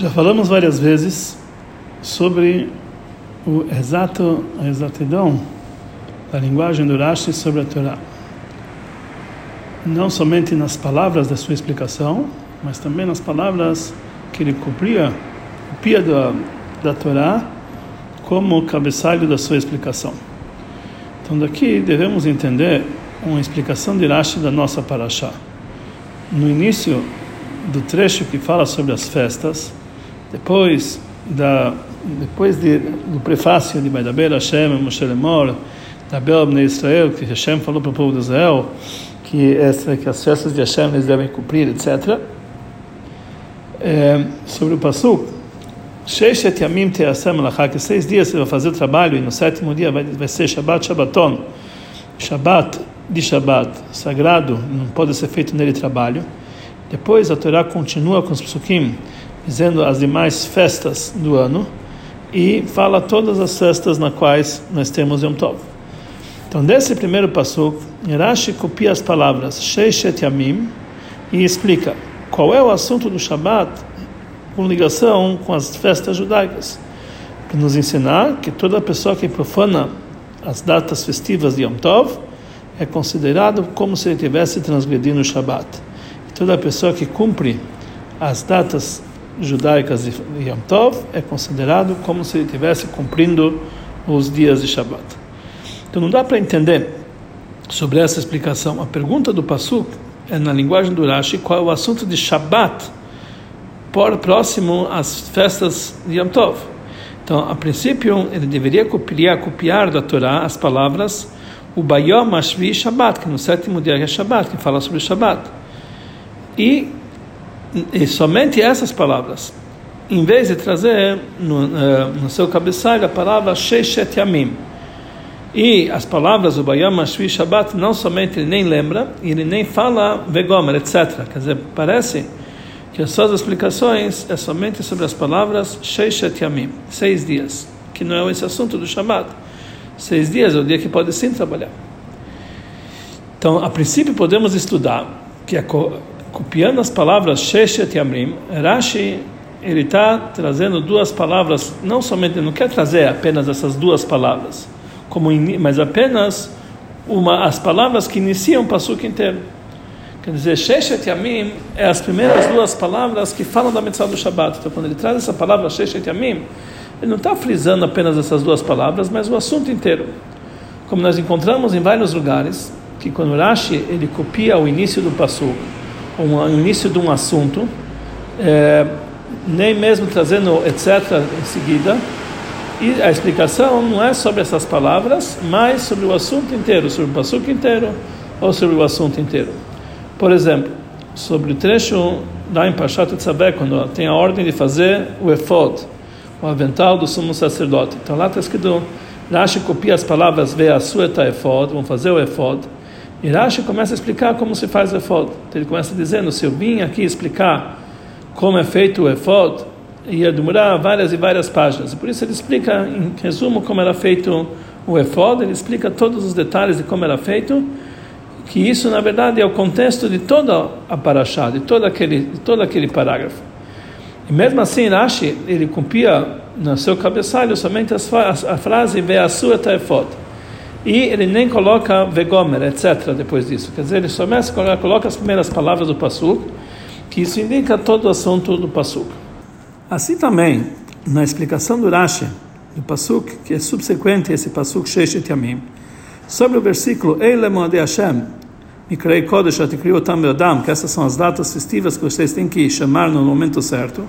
Já falamos várias vezes sobre o exato, a exatidão da linguagem do Rashi sobre a Torá. Não somente nas palavras da sua explicação, mas também nas palavras que ele cobria, copia da, da Torá como cabeçalho da sua explicação. Então daqui devemos entender uma explicação de Rashi da nossa Parashá. No início do trecho que fala sobre as festas, depois da depois de, do prefácio de Baidaber Hashem Moshe Lemor da Belbne Israel que Hashem falou para o povo de Israel que essa que as festas de Hashem eles devem cumprir etc é, sobre o pasuk Sheishet Yamim Teasem Alachá que seis dias você vai fazer trabalho e no sétimo dia vai, vai ser Shabbat Shabbaton. Shabbat de Shabbat sagrado não pode ser feito nele trabalho. Depois a Torá continua com os psukim dizendo as demais festas do ano e fala todas as festas na quais nós temos Yom Tov. Então, desse primeiro passo, Rashi copia as palavras Sheishet Yamim e explica qual é o assunto do Shabat com ligação com as festas judaicas, para nos ensinar que toda pessoa que profana as datas festivas de Yom Tov é considerado como se ele tivesse transgredido o Shabat. E toda pessoa que cumpre as datas judaicas de Yom Tov é considerado como se ele estivesse cumprindo os dias de Shabbat. Então não dá para entender sobre essa explicação. A pergunta do Pasuk é na linguagem do Rashi qual é o assunto de Shabbat por próximo às festas de Yom Tov. Então, a princípio, ele deveria copiar, copiar da Torá as palavras o Bayom Ashvi Shabbat, que no sétimo dia é Shabbat, que fala sobre Shabbat. E e somente essas palavras, em vez de trazer no, uh, no seu cabeçalho a palavra Sheishet Yamim, e as palavras do Bayam Ashvi Shabbat não somente ele nem lembra, ele nem fala Vegomer, etc. Quer dizer, parece que as suas explicações é somente sobre as palavras Sheishet Yamim, seis dias, que não é esse assunto do Shabbat. Seis dias é o dia que pode sim trabalhar. Então, a princípio, podemos estudar que a copiando as palavras Sheshet Yamrim, Rashi ele está trazendo duas palavras, não somente, não quer trazer apenas essas duas palavras, como mas apenas uma as palavras que iniciam o pasuk inteiro. Quer dizer, Sheshet Yamim é as primeiras duas palavras que falam da mitzvah do Shabbat. Então, quando ele traz essa palavra Sheshet Yamim, ele não está frisando apenas essas duas palavras, mas o assunto inteiro. Como nós encontramos em vários lugares, que quando Rashi ele copia o início do pasuk, um, início de um assunto, é, nem mesmo trazendo etc. em seguida. E a explicação não é sobre essas palavras, mas sobre o assunto inteiro, sobre o passuco inteiro ou sobre o assunto inteiro. Por exemplo, sobre o trecho da em Pashat Tzabé, quando tem a ordem de fazer o efod, o avental do sumo sacerdote. Então lá está escrito, Rashi copia as palavras Ve'asu et efod, vão fazer o efod, e Rashi começa a explicar como se faz o efod. Então ele começa dizendo: se eu vim aqui explicar como é feito o efod, ia demorar várias e várias páginas. Por isso ele explica, em resumo, como era feito o efod. Ele explica todos os detalhes de como era feito. Que isso, na verdade, é o contexto de toda a paraxá, de todo aquele, de todo aquele parágrafo. E mesmo assim, Rashi, ele copia no seu cabeçalho somente a frase Ve'asu et efod e ele nem coloca vegomer, etc. depois disso. Quer dizer, ele somente coloca as primeiras palavras do Passuk, que isso indica todo o assunto do Passuk. Assim também, na explicação do Rashi, do Passuk, que é subsequente a esse Passuk Sheshet Yamim, sobre o versículo Eile Hashem, Mikrei Kodesh Atikriu Tam Adam, que essas são as datas festivas que vocês têm que chamar no momento certo,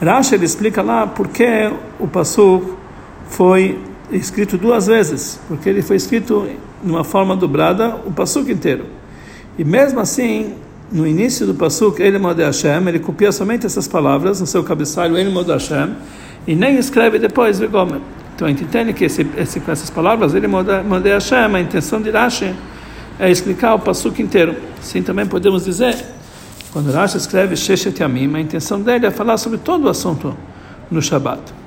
Rashi ele explica lá por que o Passuk foi escrito duas vezes, porque ele foi escrito de uma forma dobrada o pasuk inteiro. E mesmo assim, no início do pasuk, ele Mode Hashem, ele copia somente essas palavras no seu cabeçalho, ele Mode Hashem, e nem escreve depois Vegomer. Então a gente entende que esse, esse, com essas palavras, ele Mode Hashem, a intenção de Rashi é explicar o pasuk inteiro. Assim também podemos dizer, quando Rashi escreve Sheshet Yamim, a intenção dele é falar sobre todo o assunto no Shabbat.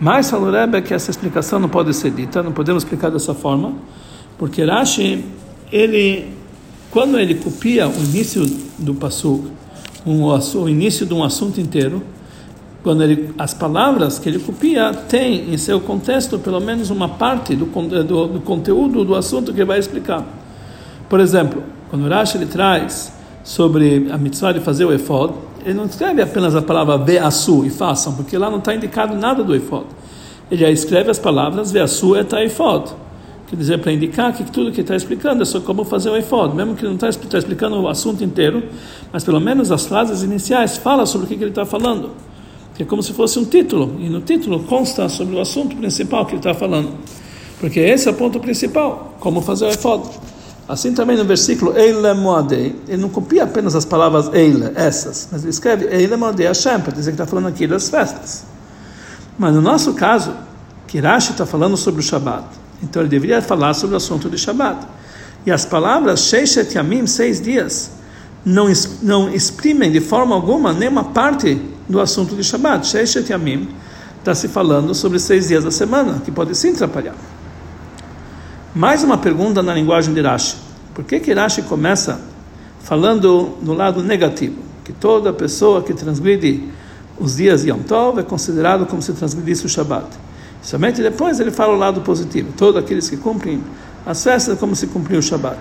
Mas falou Rebbe que essa explicação não pode ser dita, não podemos explicar dessa forma, porque Rashi, ele, quando ele copia o início do Passuk, um, o início de um assunto inteiro, quando ele, as palavras que ele copia têm em seu contexto pelo menos uma parte do, do, do conteúdo do assunto que vai explicar. Por exemplo, quando Rashi ele traz sobre a mitzvah de fazer o efod, ele não escreve apenas a palavra ve'asu e façam, porque lá não está indicado nada do efod. Ele já escreve as palavras ve'asu et efod. Quer dizer, para indicar que tudo que está explicando é só como fazer o efod, mesmo que não está tá explicando o assunto inteiro, mas pelo menos as frases iniciais fala sobre o que, que ele está falando que é como se fosse um título, e no título consta sobre o assunto principal que ele está falando. Porque esse é o ponto principal, como fazer o efod. Assim também no versículo Eile Moadei, ele não copia apenas as palavras Eile, essas, mas ele escreve Eile Moadei Hashem, para dizer que está falando aqui das festas. Mas no nosso caso, Kirashi está falando sobre o Shabat, então ele deveria falar sobre o assunto de Shabat. E as palavras Sheishet Yamim, seis dias, não, não exprimem de forma alguma nenhuma parte do assunto de Shabbat. Sheishet Yamim está se falando sobre seis dias da semana, que pode sim atrapalhar. Mais uma pergunta na linguagem de Rashi. Por que que Rashi começa falando no lado negativo? Que toda pessoa que transgride os dias de Yom Tov é considerado como se transgredisse o Shabbat. Somente depois ele fala o lado positivo. Todos aqueles que cumprem as festas é como se cumpriu o Shabbat.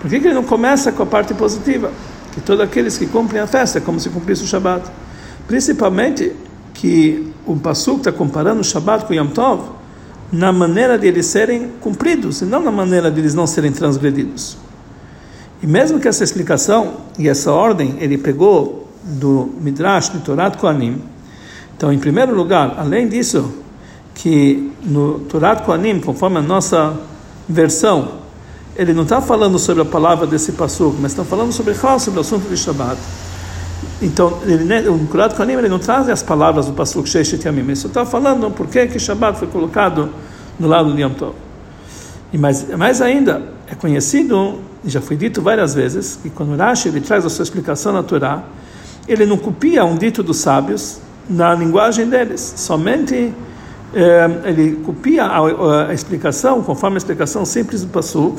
Por que, que ele não começa com a parte positiva? Que todos aqueles que cumprem a festa é como se cumprisse o Shabbat. Principalmente que o Pasuk está comparando o Shabbat com Yom Tov na maneira de eles serem cumpridos, e não na maneira de eles não serem transgredidos. E mesmo que essa explicação e essa ordem ele pegou do Midrash, do Torat Koanim, então, em primeiro lugar, além disso, que no Torat Koanim, conforme a nossa versão, ele não está falando sobre a palavra desse Pasuk, mas está falando sobre, sobre o assunto de Shabbat. Então, ele, o Kurat Kohanim ele não traz as palavras do Pasuk Sheishet Yamim, ele só está falando por que Shabbat foi colocado no lado do Yom Tov. E mais, mais ainda, é conhecido, já foi dito várias vezes, que quando Rashi ele traz a sua explicação na Torá, ele não copia um dito dos sábios na linguagem deles, somente eh, ele copia a, a, explicação, conforme a explicação simples do Pasuk,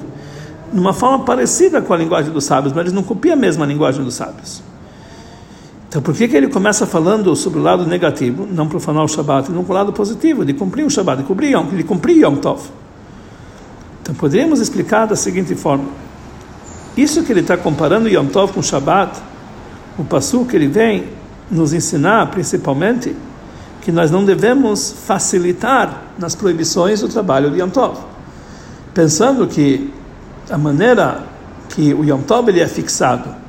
numa forma parecida com a linguagem dos sábios, mas ele não copia a mesma linguagem dos sábios. Então, por que, que ele começa falando sobre o lado negativo, não profanar o Shabat, e não para o lado positivo, de cumprir o Shabat, de cumprir, de cumprir Yom Tov? Então, poderíamos explicar da seguinte forma: isso que ele está comparando Yom Tov com o Shabat, o passo que ele vem nos ensinar, principalmente, que nós não devemos facilitar nas proibições do trabalho de Yom Tov, pensando que a maneira que o Yom Tov ele é fixado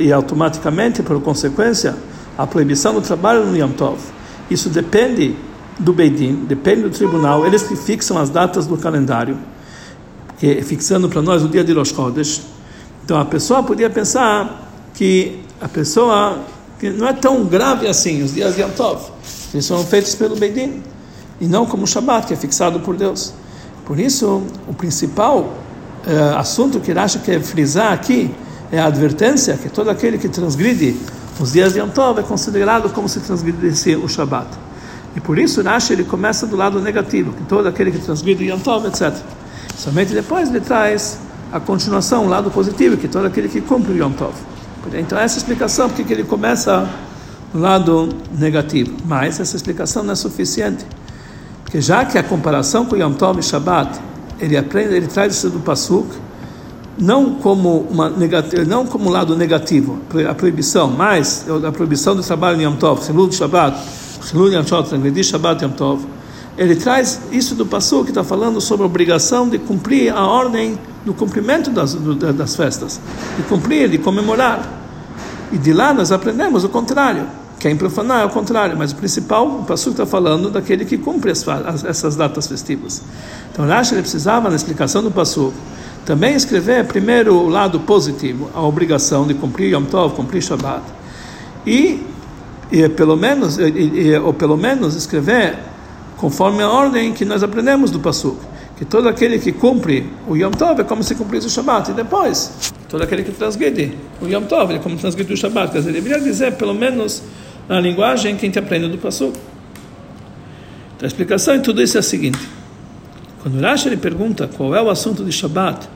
e, automaticamente, por consequência, a proibição do trabalho no Yom Tov. Isso depende do Beidin, depende do tribunal, eles que fixam as datas do calendário, que fixando para nós o dia de Rosh Chodesh. Então a pessoa podia pensar que a pessoa que não é tão grave assim os dias de Yom Tov, eles são feitos pelo Beidin e não como o Shabbat que é fixado por Deus. Por isso, o principal uh, assunto que Rashi quer frisar aqui é a advertência que todo aquele que transgride os dias de Yom Tov é considerado como se transgredisse o Shabat. E por isso Rashi ele começa do lado negativo, que todo aquele que transgride Yom Tov, etc. Somente depois ele traz a continuação, o lado positivo, que todo aquele que cumpre o Yom Tov. Então essa explicação porque que ele começa do lado negativo. Mas essa explicação não é suficiente. Porque já que a comparação com Yom Tov e Shabat, ele aprende, ele traz isso do Pasuk, não como uma não como lado negativo, a proibição, mas a proibição do trabalho em Yom Tov, Shabbat, Hilul Yom Tov, Shabbat Yom Tov, ele traz isso do passo que está falando sobre a obrigação de cumprir a ordem do cumprimento das, das festas, de cumprir, de comemorar. E de lá nós aprendemos o contrário. Quem profanar é o contrário, mas o principal, o passo está falando daquele que cumpre as, as, essas datas festivas. Então, Rashi ele precisava, na explicação do passo também escrever primeiro o lado positivo, a obrigação de cumprir Yom Tov, cumprir Shabbat. E, e pelo menos, e, e, ou pelo menos escrever conforme a ordem que nós aprendemos do Pasuk, que todo aquele que cumpre o Yom Tov é como se cumprisse o Shabbat. E depois, todo aquele que transgride o Yom Tov é como transgride o Shabbat. Quer dizer, deveria dizer, pelo menos, na linguagem que a gente aprende do Pasuk. Então, a explicação em tudo isso é a seguinte. Quando Rashi ele pergunta qual é o assunto de Shabbat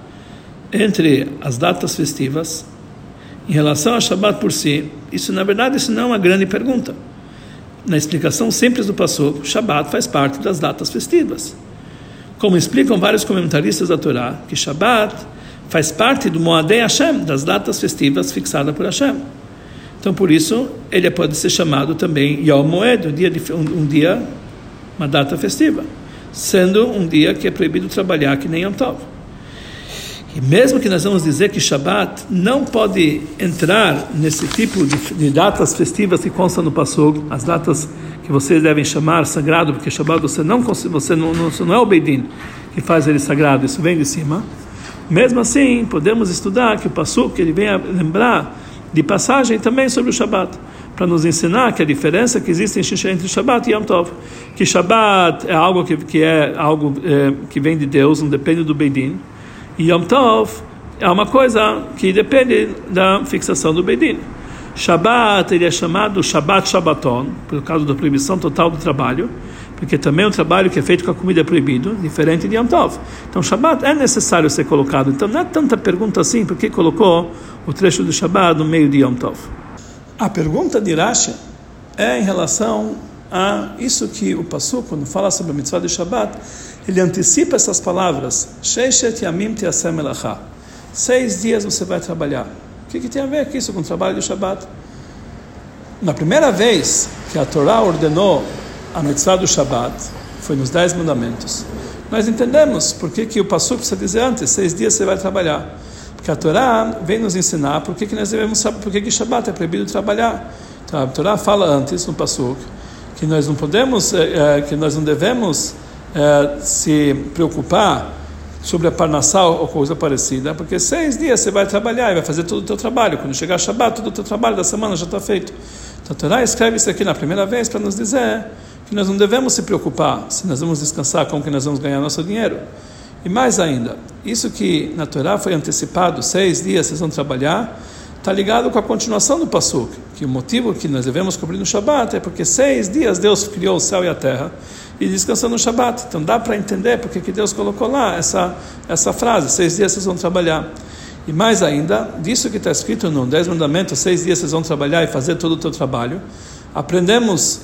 entre as datas festivas, em relação a Shabbat por si, isso na verdade isso não é uma grande pergunta. na explicação simples do Passuk, Shabat faz parte das datas festivas. Como explicam vários comentaristas da Torá, que Shabat faz parte do Moadei Hashem, das datas festivas fixadas por Hashem. Então, por isso, ele pode ser chamado também Yom Moed, um dia, um dia, uma data festiva, sendo um dia que é proibido trabalhar que nem Yom Tov. E mesmo que nós vamos dizer que Shabat não pode entrar nesse tipo de, de datas festivas que constam no Passug, as datas que vocês devem chamar sagrado, porque Shabat você não você não, não, não é o Beidin que faz ele sagrado, isso vem de cima. Mesmo assim, podemos estudar que o Passuk ele vem a lembrar de passagem também sobre o Shabat, para nos ensinar que a diferença que existe entre Shabat e Yom Tov, que Shabat é algo que, que é algo é, que vem de Deus, não depende do Beidin e Yom Tov é uma coisa que depende da fixação do Beidin. Shabbat ele é chamado Shabbat Shabbaton, por causa da proibição total do trabalho, porque também o trabalho que é feito com a comida é proibido, diferente de Yom Tov. Então Shabbat é necessário ser colocado. Então não é tanta pergunta assim, porque colocou o trecho do Shabbat no meio de Yom Tov. A pergunta de Rashi é em relação a isso que o Passu, quando fala sobre a mitzvah de Shabbat, ele antecipa essas palavras. Sheishet yamim elacha. Seis dias você vai trabalhar. O que, que tem a ver com isso, com o trabalho do Shabbat? Na primeira vez que a Torá ordenou a mitzvah do Shabbat, foi nos Dez Mandamentos. Nós entendemos por que, que o Passu precisa dizer antes, seis dias você vai trabalhar. Porque a Torá vem nos ensinar por que, que nós devemos saber por que, que é proibido trabalhar. Então, a Torá fala antes no Passu que nós não podemos, é, que nós não devemos é, se preocupar sobre a parnassal ou coisa parecida, porque seis dias você vai trabalhar e vai fazer todo o teu trabalho. Quando chegar Shabbat, todo o teu trabalho da semana já está feito. Então a Torá escreve isso aqui na primeira vez para nos dizer que nós não devemos se preocupar se nós vamos descansar, como que nós vamos ganhar nosso dinheiro. E mais ainda, isso que na Torá foi antecipado, seis dias vocês vão trabalhar, está ligado com a continuação do Passuk, que o motivo que nós devemos cobrir no Shabat é porque seis dias Deus criou o céu e a terra, e descansando no Shabat. Então dá para entender porque que Deus colocou lá essa, essa frase: seis dias vocês vão trabalhar. E mais ainda, disso que está escrito no Dez Mandamentos: seis dias vocês vão trabalhar e fazer todo o teu trabalho. Aprendemos,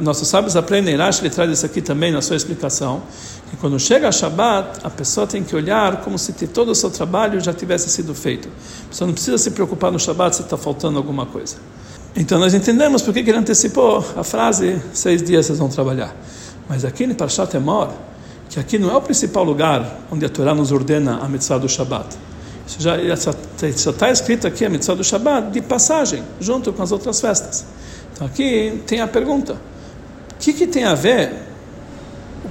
nossos sábios aprendem, Irash ele traz isso aqui também na sua explicação, que quando chega a Shabat, a pessoa tem que olhar como se todo o seu trabalho já tivesse sido feito. A pessoa não precisa se preocupar no Shabat se está faltando alguma coisa. Então nós entendemos por que ele antecipou a frase: seis dias vocês vão trabalhar. Mas aqui em Parshat Emor, que aqui não é o principal lugar onde a Torá nos ordena a mitzvah do Shabat. Isso já está escrito aqui a mitzvah do Shabat de passagem, junto com as outras festas. Então aqui tem a pergunta: o que, que tem a ver?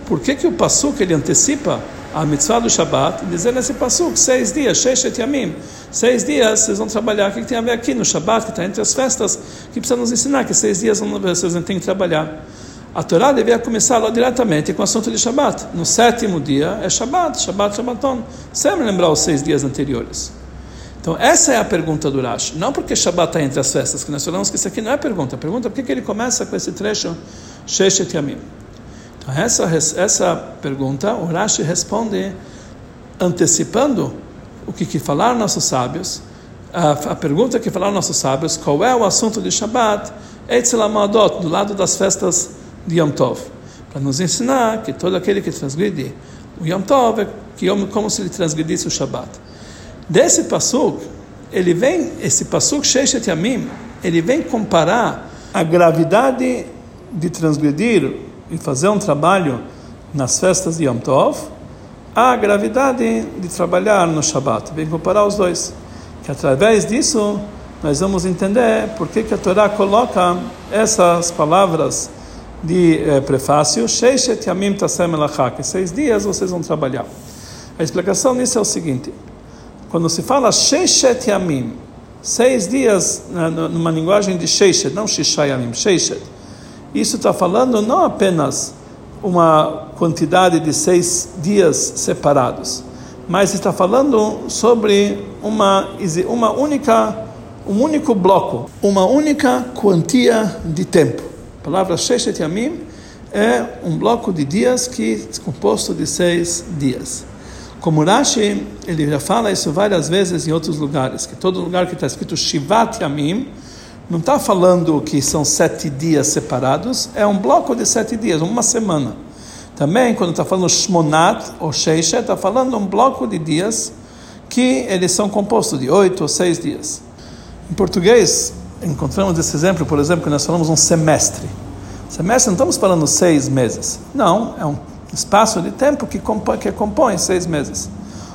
Por que, que o Passuk ele antecipa a mitzvah do Shabat, dizer nesse Passuk, seis dias, Sheshet Yamim, seis dias vocês vão trabalhar. O que, tem a ver aqui no Shabat, que está entre as festas, que precisa nos ensinar que seis dias vocês não têm que trabalhar? A Torá devia começar lá diretamente com o assunto de Shabat. No sétimo dia é Shabat, Shabat, Shabbaton. Sempre lembrar os seis dias anteriores. Então, essa é a pergunta do Rashi. Não porque Shabat está entre as festas, que nós falamos que isso aqui não é pergunta. A pergunta é por que ele começa com esse trecho, Sheshet Yamim. Então, essa, essa pergunta, o Rashi responde antecipando o que, que falaram nossos sábios. A, a pergunta que falaram nossos sábios, qual é o assunto de Shabat? Eitzelamadot, do lado das festas de Yom Tov, para nos ensinar que todo aquele que transgride o Yom Tov é que como se ele transgredisse o Shabat. Desse pasuk, ele vem, esse pasuk Sheishet Yamim, ele vem comparar a gravidade de transgredir e fazer um trabalho nas festas de Yom Tov à gravidade de trabalhar no Shabat. Vem comparar os dois. Que através disso nós vamos entender por que, que a Torá coloca essas palavras de eh, prefácio, Sheishet Yamim Tasem que seis dias vocês vão trabalhar. A explicação nisso é o seguinte: quando se fala Sheishet Yamim, seis dias, numa linguagem de Sheishet, não Shisha Yamim, Sheishet, isso está falando não apenas uma quantidade de seis dias separados, mas está falando sobre uma, uma única, um único bloco, uma única quantia de tempo. A palavra Sheshet Yamim é um bloco de dias que é composto de seis dias. Como Rashi, ele já fala isso várias vezes em outros lugares, que todo lugar que está escrito Shivat Yamim, não está falando que são sete dias separados, é um bloco de sete dias, uma semana. Também, quando está falando Shmonat ou Sheishet, está falando um bloco de dias que eles são compostos de oito ou seis dias. Em português, encontramos esse exemplo, por exemplo, que nós falamos um semestre. Semestre não estamos falando seis meses. Não, é um espaço de tempo que compõe, que compõe seis meses.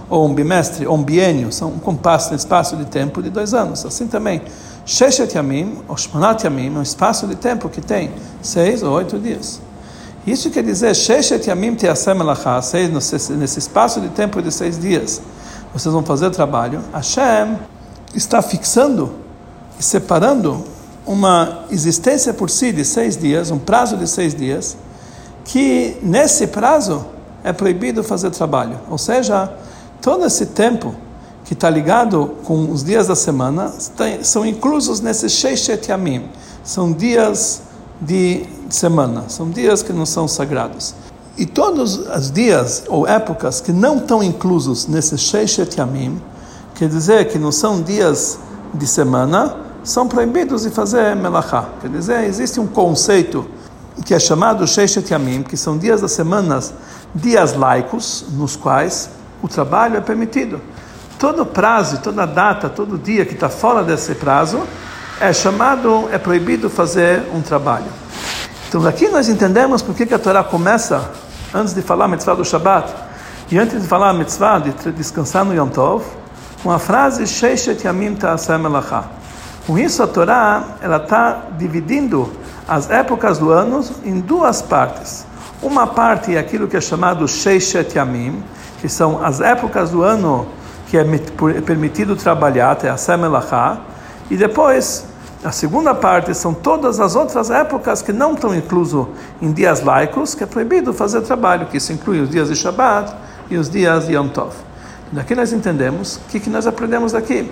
Ou um bimestre, ou um biênio, são um compasso, um espaço de tempo de dois anos. Assim também, Sheshet Yamim, ou Shmonat Yamim, é um espaço de tempo que tem seis ou oito dias. Isso quer dizer, Sheshet Yamim Teasem Elachá, nesse espaço de tempo de seis dias, vocês vão fazer trabalho. Hashem está fixando e separando uma existência por si de seis dias, um prazo de seis dias, que nesse prazo é proibido fazer trabalho. Ou seja, todo esse tempo que está ligado com os dias da semana são inclusos nesses Sheishet Yamim. São dias de semana, são dias que não são sagrados. E todos os dias ou épocas que não estão inclusos nesses Sheishet Yamim, quer dizer que não são dias de semana, são proibidos de fazer melachá. Quer dizer, existe um conceito que é chamado Sheishet Yamim, que são dias das semanas, dias laicos, nos quais o trabalho é permitido. Todo prazo, toda data, todo dia que está fora desse prazo, é chamado, é proibido fazer um trabalho. Então aqui nós entendemos por que a Torá começa, antes de falar a mitzvah do Shabbat, e antes de falar a mitzvah de descansar no Yom Tov, com a frase Sheishet Yamim Ta'asem Melachah. Com isso a Torá ela está dividindo as épocas do ano em duas partes. Uma parte é aquilo que é chamado Sheishet Yamim, que são as épocas do ano que é permitido trabalhar, até a Semelachá, e depois a segunda parte são todas as outras épocas que não estão incluso em dias laicos, que é proibido fazer trabalho, que isso inclui os dias de Shabbat e os dias de Yom Tov. Daqui nós entendemos o que, que nós aprendemos aqui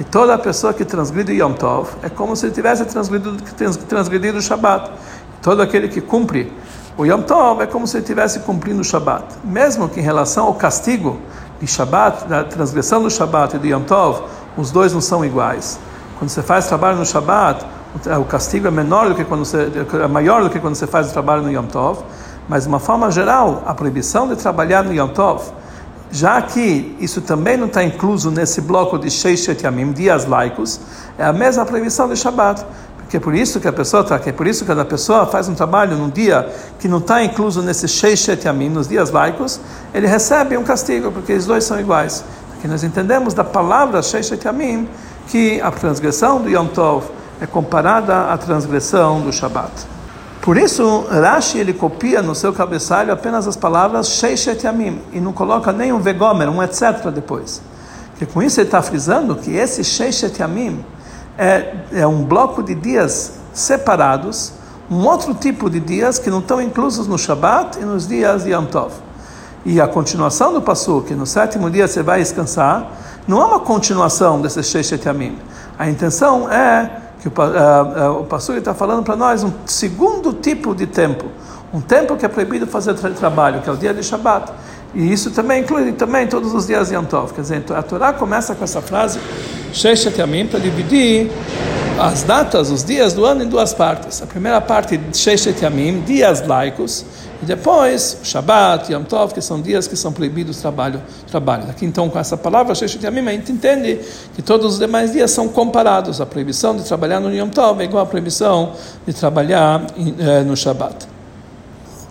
que toda pessoa que transgride Yom Tov é como se tivesse transgredido, transgredido o Shabbat. Todo aquele que cumpre o Yom Tov é como se estivesse cumprindo o Shabbat. Mesmo que em relação ao castigo de Shabbat, da transgressão do Shabbat e do Yom Tov, os dois não são iguais. Quando você faz trabalho no Shabbat, o castigo é menor do que quando você, é maior do que quando você faz o trabalho no Yom Tov. Mas de uma forma geral, a proibição de trabalhar no Yom Tov já que isso também não está incluso nesse bloco de Sheishet Yamim, dias laicos, é a mesma proibição de Shabbat. Porque é por isso que a pessoa tá, que é por isso que a pessoa faz um trabalho num dia que não está incluso nesse Sheishet Yamim, nos dias laicos, ele recebe um castigo, porque os dois são iguais. Aqui nós entendemos da palavra Sheishet Yamim que a transgressão do Yom Tov é comparada à transgressão do Shabbat. Por isso, Rashi ele copia no seu cabeçalho apenas as palavras Sheishet Yamim e não coloca nem um vegomer, um etc. depois. Porque com isso ele está frisando que esse Sheishet Yamim é, é um bloco de dias separados, um outro tipo de dias que não estão inclusos no Shabat e nos dias de Yom Tov. E a continuação do Passuk, que no sétimo dia você vai descansar, não é uma continuação desse Sheishet Yamim. A intenção é que o, uh, o pastor está falando para nós um segundo tipo de tempo, um tempo que é proibido fazer tra trabalho, que é o dia de Shabbat. E isso também inclui também todos os dias de Yom Tov. Quer dizer, a Torá começa com essa frase, Sheshet Yamim, para dividir as datas, os dias do ano em duas partes. A primeira parte, Sheshet Yamim, dias laicos, e depois, Shabbat, Yom Tov, que são dias que são proibidos trabalho, trabalho. Aqui então, com essa palavra, a gente entende que todos os demais dias são comparados. A proibição de trabalhar no Yom Tov é igual à proibição de trabalhar eh, no Shabbat.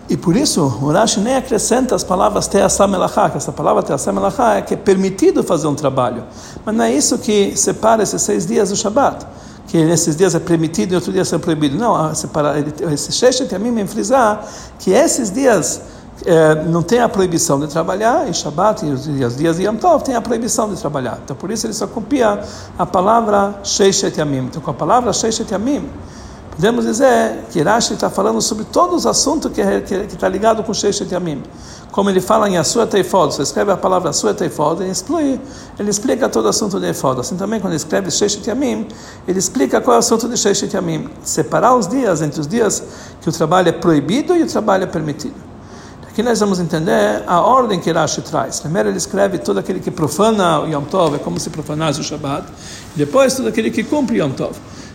E por isso, o Rashi nem acrescenta as palavras Teassam Melachá, que essa palavra Teassam Melachá é que é permitido fazer um trabalho. Mas não é isso que separa esses seis dias do Shabbat que nesses dias é permitido e outros dias é proibido. Não, separar, esse Sheshet mim me frisar que esses dias é, não tem a proibição de trabalhar, e Shabbat e os dias de Yom Tov tem a proibição de trabalhar. Então por isso ele só copia a palavra Sheshet Yamim. Então com a palavra Sheshet Yamim, podemos dizer que Rashi está falando sobre todos os assuntos que está ligado com Sheshet Yamim como ele fala em Asua Teifod, você escreve a palavra Asua Teifod, ele explica, ele explica todo o assunto de Teifod. Assim também, quando ele escreve Sheshet Yamim, ele explica qual é o assunto de Sheshet Yamim. Separar os dias entre os dias que o trabalho é proibido e o trabalho é permitido. Aqui nós vamos entender a ordem que Rashi traz. Primeiro ele escreve todo aquele que profana o Yom Tov, é como se profanasse o Shabbat. Depois, todo aquele que cumpre o Yom Tov.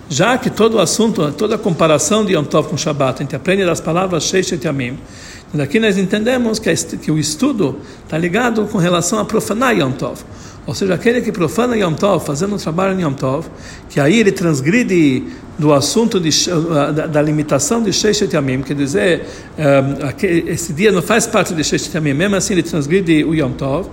Já que todo o assunto, toda a comparação de Yom Tov com Shabbat, a gente aprende das palavras Sheishet Yamim, daqui nós entendemos que, que o estudo está ligado com relação a profanar Yom Tov. Ou seja, aquele que profana Yom Tov, fazendo um trabalho em Yom Tov, que aí ele transgride do assunto de, da, da, limitação de Sheshet Yamim, quer dizer, um, esse dia não faz parte de Sheshet Yamim, mesmo assim ele transgride o Yom Tov.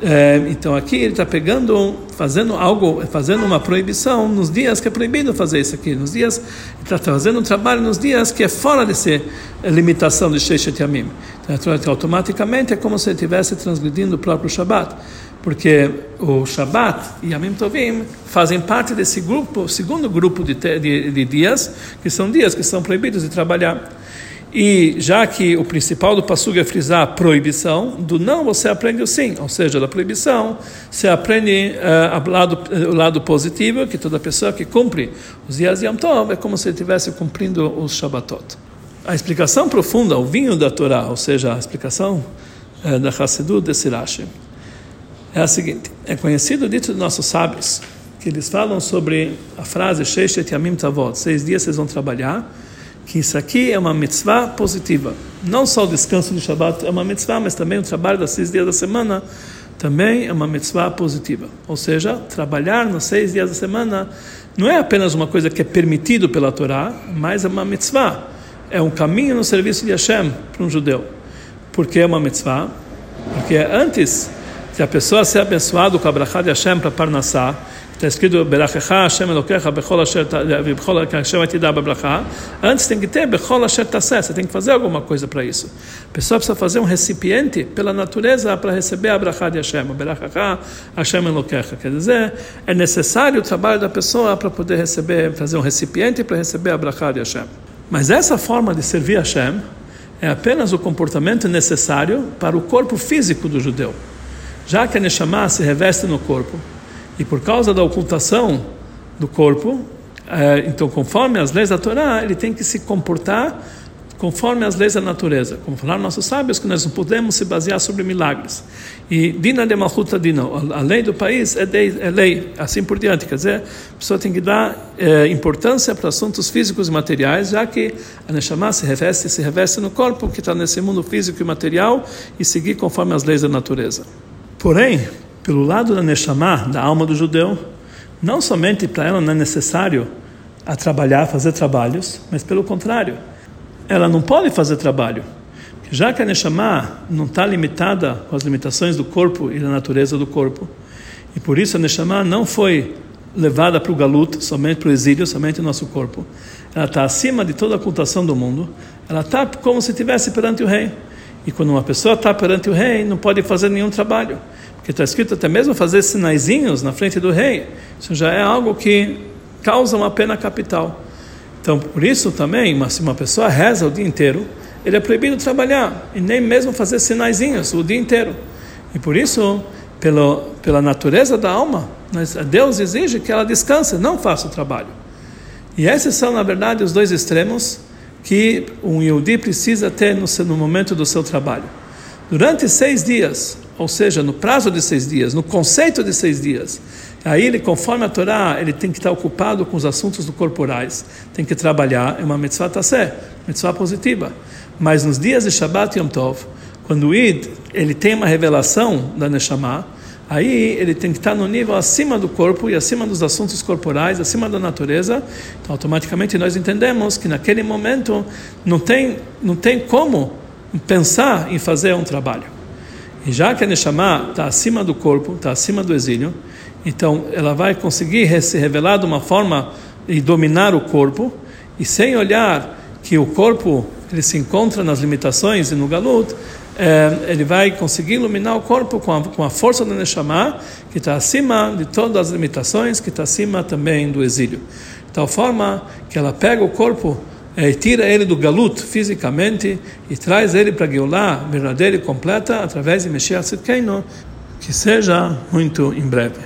Um, então aqui ele está pegando, fazendo algo, fazendo uma proibição nos dias que é proibido fazer isso aqui, nos dias, está fazendo um trabalho nos dias que é fora dessa limitação de Sheshet Yamim. Então, automaticamente é como se ele estivesse transgredindo o próprio Shabbat porque o Shabat e Yamim Tovim fazem parte desse grupo, segundo grupo de, de, de, dias, que são dias que são proibidos de trabalhar. E já que o principal do Passug é frisar a proibição, do não você aprende o sim, ou seja, da proibição, você aprende uh, o, lado, uh, o lado positivo, que toda pessoa que cumpre os dias Yom Tov é como se estivesse cumprindo os Shabbatot. A explicação profunda, o vinho da Torá, ou seja, a explicação uh, da Hassidut de Sirashi, é a seguinte: é conhecido dito dos nossos sábios que eles falam sobre a frase Sheishet Yamim Tavot, seis dias vocês vão trabalhar, que isso aqui é uma mitzvah positiva. Não só o descanso de Shabbat é uma mitzvah, mas também o trabalho dos seis dias da semana também é uma mitzvah positiva. Ou seja, trabalhar nos seis dias da semana não é apenas uma coisa que é permitido pela Torá, mas é uma mitzvah. É um caminho no serviço de Hashem para um judeu. Por que é uma mitzvah? Porque antes se a pessoa ser abençoado com a brachá de Hashem para Parnassá, está escrito Berachecha Hashem Elokecha Bechol Asher Hashem vai te dar brachá, antes tem que ter Bechol Asher Tassé, você tem que fazer alguma coisa para isso. A pessoa precisa fazer um recipiente pela natureza para receber a brachá de Hashem, Berachecha Hashem Elokecha, quer dizer, é necessário o trabalho da pessoa para poder receber, fazer um recipiente para receber a brachá de Hashem. Mas essa forma de servir Hashem é apenas o comportamento necessário para o corpo físico do judeu já que a Neshama se reveste no corpo, e por causa da ocultação do corpo, é, então, conforme as leis da Torá, ele tem que se comportar conforme as leis da natureza. Como falaram nossos sábios, que nós não podemos se basear sobre milagres. E Dina de Malchuta Dina, a lei do país é, de, é, lei, assim por diante. Quer dizer, a pessoa tem que dar é, importância para assuntos físicos e materiais, já que a Neshama se reveste, se reveste no corpo que está nesse mundo físico e material e seguir conforme as leis da natureza. Porém, pelo lado da Neshama, da alma do judeu, não somente para ela não é necessário a trabalhar, fazer trabalhos, mas pelo contrário, ela não pode fazer trabalho. Já que a Neshama não está limitada com as limitações do corpo e da natureza do corpo, e por isso a Neshama não foi levada para o galuto, somente para o exílio, somente o nosso corpo. Ela está acima de toda a ocultação do mundo, ela está como se estivesse perante o rei. E quando uma pessoa está perante o rei, não pode fazer nenhum trabalho. Porque está escrito até mesmo fazer sinaizinhos na frente do rei. Isso já é algo que causa uma pena capital. Então, por isso também, se uma pessoa reza o dia inteiro, ele é proibido trabalhar e nem mesmo fazer sinaizinhos o dia inteiro. E por isso, pelo, pela natureza da alma, Deus exige que ela descanse, não faça o trabalho. E esses são, na verdade, os dois extremos que um Yehudi precisa ter no, no momento do seu trabalho. Durante seis dias, ou seja, no prazo de seis dias, no conceito de seis dias, aí ele, conforme a Torá, ele tem que estar ocupado com os assuntos corporais, tem que trabalhar, é uma mitzvah tassé, mitzvah positiva. Mas nos dias de Shabbat e Yom Tov, quando o Id, ele tem uma revelação da Neshama, aí ele tem que estar no nível acima do corpo e acima dos assuntos corporais, acima da natureza. Então, automaticamente nós entendemos que naquele momento não tem, não tem como pensar em fazer um trabalho. E já que a Neshama está acima do corpo, está acima do exílio, então ela vai conseguir se revelar de uma forma e dominar o corpo, e sem olhar que o corpo ele se encontra nas limitações e no galut, é, ele vai conseguir iluminar o corpo com a, com a força do Neshama, que está acima de todas as limitações, que está acima também do exílio. De tal forma que ela pega o corpo é, tira ele do galut fisicamente e traz ele para Geulah verdadeira e completa através de Meshiach Tzidkeinu, que seja muito em breve.